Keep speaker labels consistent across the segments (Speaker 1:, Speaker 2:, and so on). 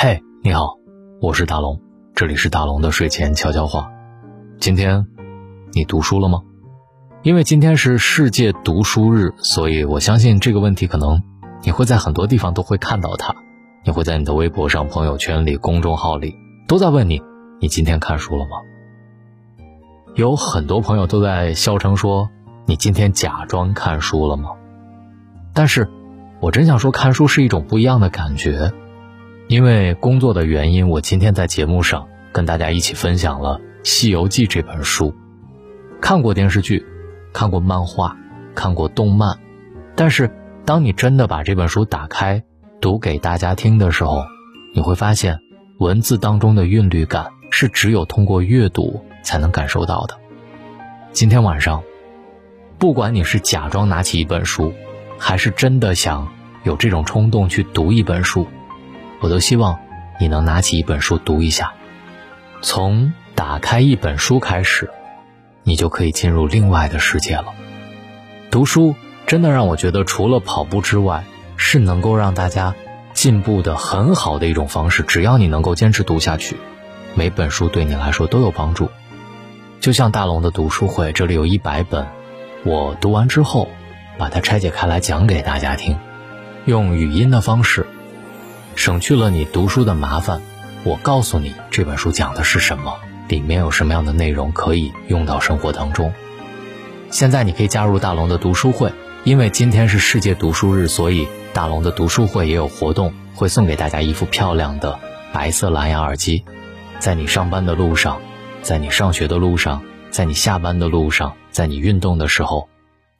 Speaker 1: 嘿，你好，我是大龙，这里是大龙的睡前悄悄话。今天你读书了吗？因为今天是世界读书日，所以我相信这个问题可能你会在很多地方都会看到它。你会在你的微博上、朋友圈里、公众号里都在问你：你今天看书了吗？有很多朋友都在笑称说：你今天假装看书了吗？但是。我真想说，看书是一种不一样的感觉。因为工作的原因，我今天在节目上跟大家一起分享了《西游记》这本书。看过电视剧，看过漫画，看过动漫，但是当你真的把这本书打开读给大家听的时候，你会发现文字当中的韵律感是只有通过阅读才能感受到的。今天晚上，不管你是假装拿起一本书。还是真的想有这种冲动去读一本书，我都希望你能拿起一本书读一下。从打开一本书开始，你就可以进入另外的世界了。读书真的让我觉得，除了跑步之外，是能够让大家进步的很好的一种方式。只要你能够坚持读下去，每本书对你来说都有帮助。就像大龙的读书会，这里有一百本，我读完之后。把它拆解开来讲给大家听，用语音的方式，省去了你读书的麻烦。我告诉你这本书讲的是什么，里面有什么样的内容可以用到生活当中。现在你可以加入大龙的读书会，因为今天是世界读书日，所以大龙的读书会也有活动，会送给大家一副漂亮的白色蓝牙耳机。在你上班的路上，在你上学的路上，在你下班的路上，在你运动的时候。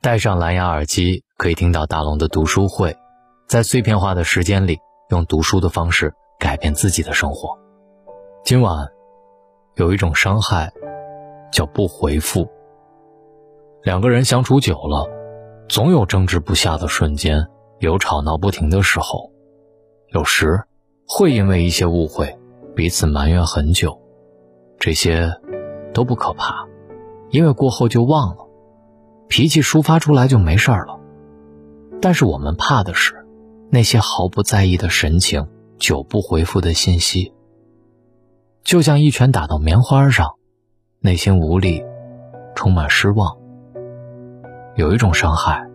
Speaker 1: 戴上蓝牙耳机，可以听到大龙的读书会，在碎片化的时间里，用读书的方式改变自己的生活。今晚有一种伤害，叫不回复。两个人相处久了，总有争执不下的瞬间，有吵闹不停的时候，有时会因为一些误会，彼此埋怨很久。这些都不可怕，因为过后就忘了。脾气抒发出来就没事了，但是我们怕的是那些毫不在意的神情、久不回复的信息，就像一拳打到棉花上，内心无力，充满失望。有一种伤害，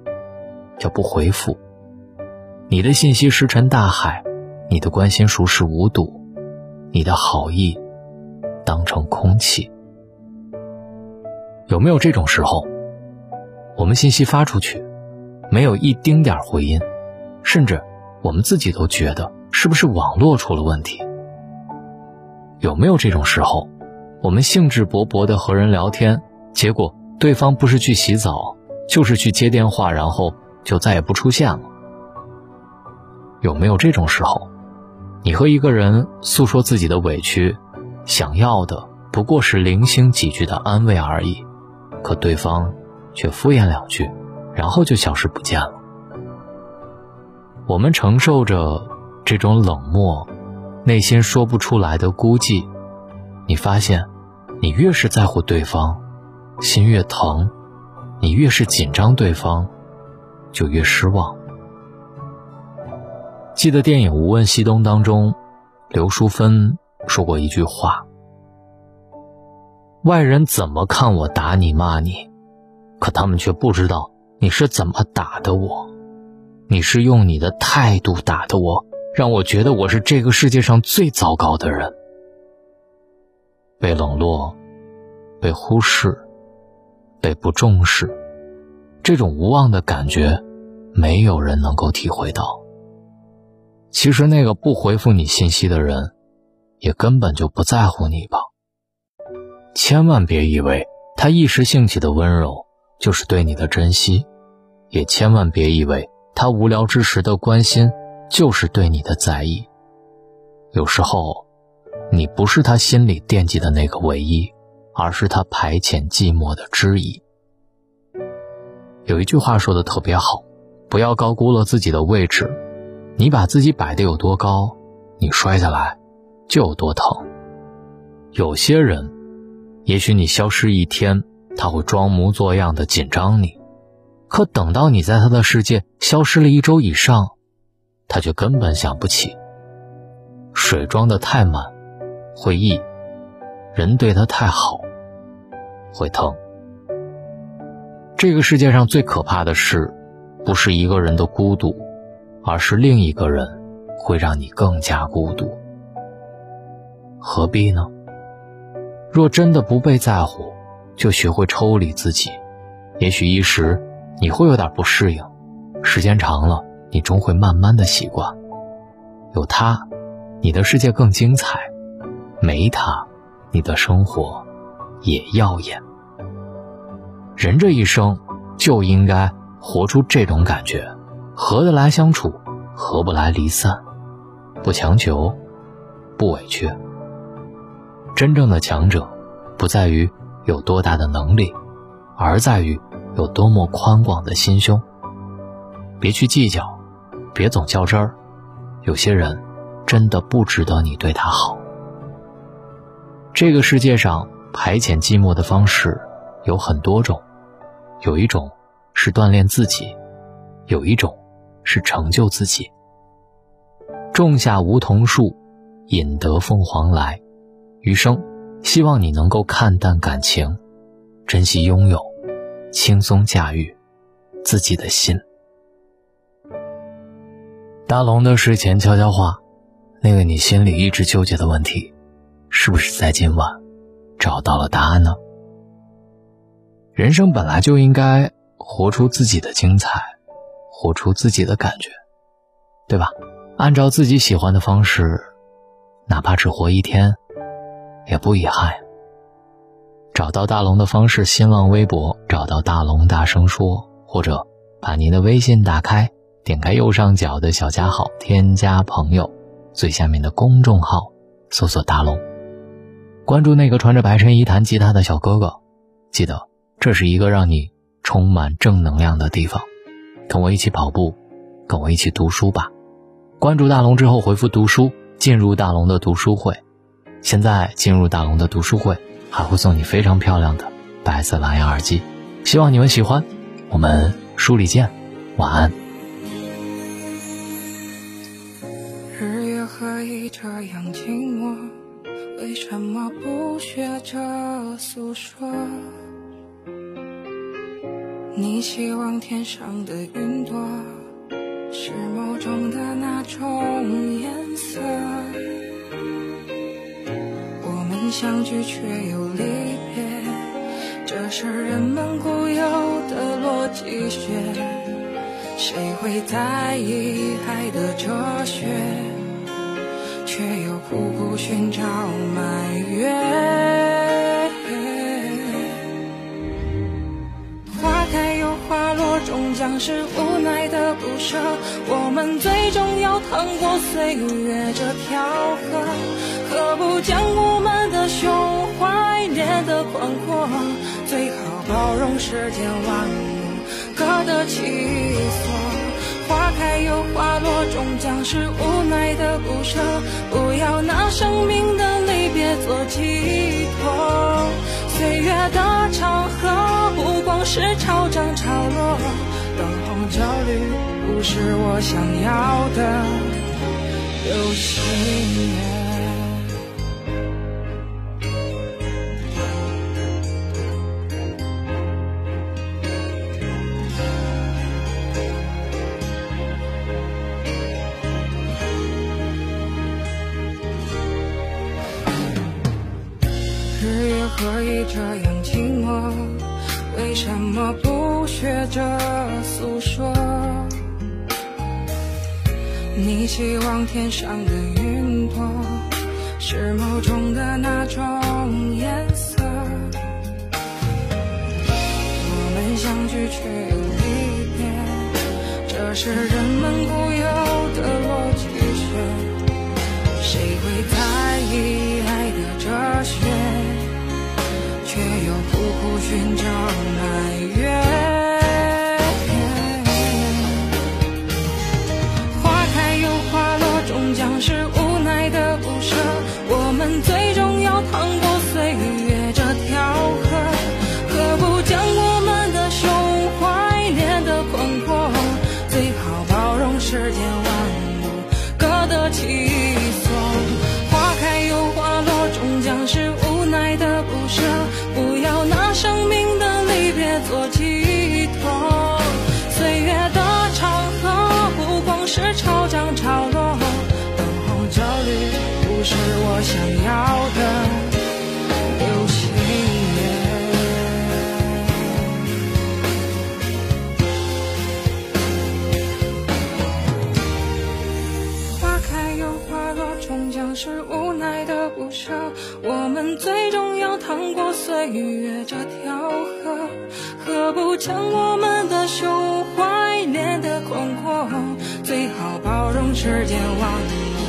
Speaker 1: 叫不回复。你的信息石沉大海，你的关心熟视无睹，你的好意当成空气。有没有这种时候？我们信息发出去，没有一丁点回音，甚至我们自己都觉得是不是网络出了问题？有没有这种时候，我们兴致勃勃的和人聊天，结果对方不是去洗澡，就是去接电话，然后就再也不出现了？有没有这种时候，你和一个人诉说自己的委屈，想要的不过是零星几句的安慰而已，可对方？却敷衍两句，然后就消失不见了。我们承受着这种冷漠，内心说不出来的孤寂。你发现，你越是在乎对方，心越疼；你越是紧张对方，就越失望。记得电影《无问西东》当中，刘淑芬说过一句话：“外人怎么看我打你骂你？”可他们却不知道你是怎么打的我，你是用你的态度打的我，让我觉得我是这个世界上最糟糕的人。被冷落，被忽视，被不重视，这种无望的感觉，没有人能够体会到。其实那个不回复你信息的人，也根本就不在乎你吧。千万别以为他一时兴起的温柔。就是对你的珍惜，也千万别以为他无聊之时的关心就是对你的在意。有时候，你不是他心里惦记的那个唯一，而是他排遣寂寞的知己。有一句话说的特别好：不要高估了自己的位置，你把自己摆的有多高，你摔下来就有多疼。有些人，也许你消失一天。他会装模作样的紧张你，可等到你在他的世界消失了一周以上，他却根本想不起。水装的太满会溢，人对他太好会疼。这个世界上最可怕的事，不是一个人的孤独，而是另一个人会让你更加孤独。何必呢？若真的不被在乎，就学会抽离自己。也许一时你会有点不适应，时间长了，你终会慢慢的习惯。有他，你的世界更精彩；没他，你的生活也耀眼。人这一生就应该活出这种感觉：合得来相处，合不来离散。不强求，不委屈。真正的强者，不在于有多大的能力，而在于有多么宽广的心胸。别去计较，别总较真儿。有些人，真的不值得你对他好。这个世界上排遣寂寞的方式有很多种，有一种是锻炼自己，有一种是成就自己。种下梧桐树，引得凤凰来。余生，希望你能够看淡感情，珍惜拥有，轻松驾驭自己的心。大龙的睡前悄悄话，那个你心里一直纠结的问题，是不是在今晚找到了答案呢？人生本来就应该活出自己的精彩，活出自己的感觉，对吧？按照自己喜欢的方式，哪怕只活一天，也不遗憾。找到大龙的方式：新浪微博找到大龙，大声说，或者把您的微信打开。点开右上角的小加号，添加朋友，最下面的公众号，搜索大龙，关注那个穿着白衬衣弹吉他的小哥哥。记得，这是一个让你充满正能量的地方。跟我一起跑步，跟我一起读书吧。关注大龙之后回复读书，进入大龙的读书会。现在进入大龙的读书会，还会送你非常漂亮的白色蓝牙耳机。希望你们喜欢，我们书里见，晚安。
Speaker 2: 这样寂寞，为什么不学着诉说？你希望天上的云朵是梦中的那种颜色。相聚却又离别，这是人们固有的逻辑学。谁会在意爱的哲学？却又苦苦寻找埋怨。终将是无奈的不舍。我们最终要趟过岁月这条河，何不将我们的胸怀练得宽阔？最好包容世间万物，各得其所。花开又花落，终将是无奈的不舍。不要拿生命的离别做寄托。岁月的长，是潮涨潮落。灯红酒绿，不是我想要的流星月。何以这样寂寞？为什么不学着诉说？你希望天上的云朵是梦中的那种颜色。我们相聚却又离别，这是过岁月这条河，何不将我们的胸怀练得宽阔？最好包容世间万物。